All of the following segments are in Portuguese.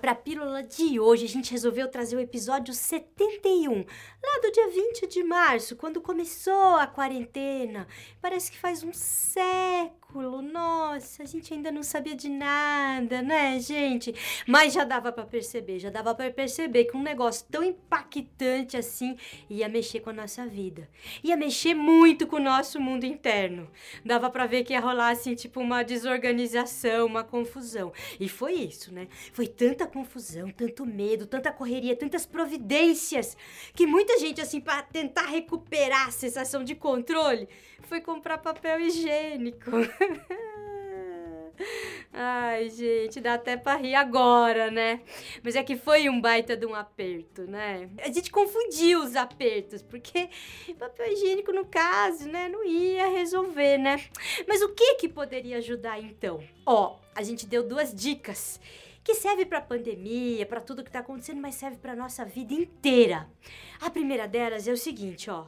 Para a pílula de hoje a gente resolveu trazer o episódio 71, lá do dia 20 de março, quando começou a quarentena. Parece que faz um século. A gente ainda não sabia de nada, né, gente? Mas já dava para perceber, já dava para perceber que um negócio tão impactante assim ia mexer com a nossa vida. Ia mexer muito com o nosso mundo interno. Dava para ver que ia rolar assim, tipo uma desorganização, uma confusão. E foi isso, né? Foi tanta confusão, tanto medo, tanta correria, tantas providências, que muita gente, assim, para tentar recuperar a sensação de controle, foi comprar papel higiênico. Ai, gente, dá até pra rir agora, né? Mas é que foi um baita de um aperto, né? A gente confundiu os apertos, porque papel higiênico, no caso, né, não ia resolver, né? Mas o que que poderia ajudar então? Ó, a gente deu duas dicas que serve para pandemia, para tudo que tá acontecendo, mas serve para nossa vida inteira. A primeira delas é o seguinte, ó: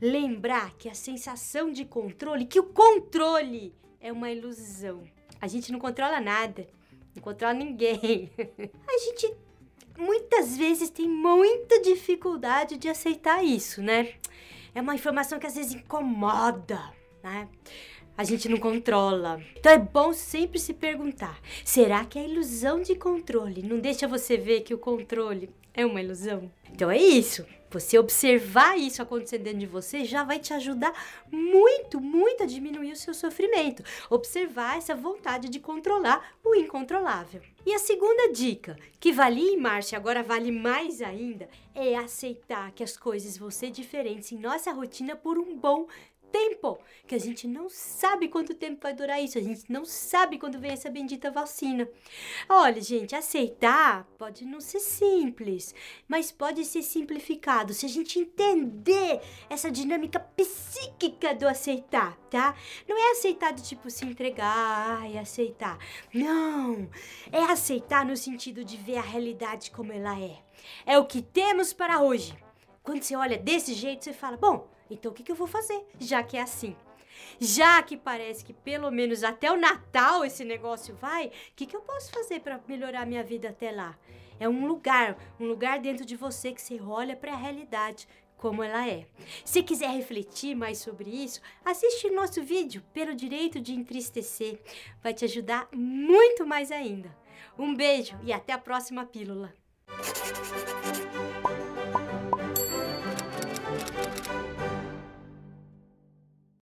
lembrar que a sensação de controle, que o controle é uma ilusão. A gente não controla nada, não controla ninguém. A gente muitas vezes tem muita dificuldade de aceitar isso, né? É uma informação que às vezes incomoda, né? A gente não controla. Então é bom sempre se perguntar: será que a ilusão de controle não deixa você ver que o controle é uma ilusão? Então é isso. Você observar isso acontecendo dentro de você já vai te ajudar muito, muito a diminuir o seu sofrimento. Observar essa vontade de controlar o incontrolável. E a segunda dica, que valia em e agora vale mais ainda, é aceitar que as coisas vão ser diferentes em nossa rotina por um bom tempo, que a gente não sabe quanto tempo vai durar isso, a gente não sabe quando vem essa bendita vacina. Olha, gente, aceitar pode não ser simples, mas pode ser simplificado se a gente entender essa dinâmica psíquica do aceitar, tá? Não é aceitar de tipo se entregar e aceitar. Não, é aceitar no sentido de ver a realidade como ela é. É o que temos para hoje. Quando você olha desse jeito, você fala: bom, então o que, que eu vou fazer, já que é assim? Já que parece que pelo menos até o Natal esse negócio vai, o que, que eu posso fazer para melhorar minha vida até lá? É um lugar, um lugar dentro de você que você olha para a realidade como ela é. Se quiser refletir mais sobre isso, assiste nosso vídeo pelo direito de entristecer. Vai te ajudar muito mais ainda. Um beijo e até a próxima pílula.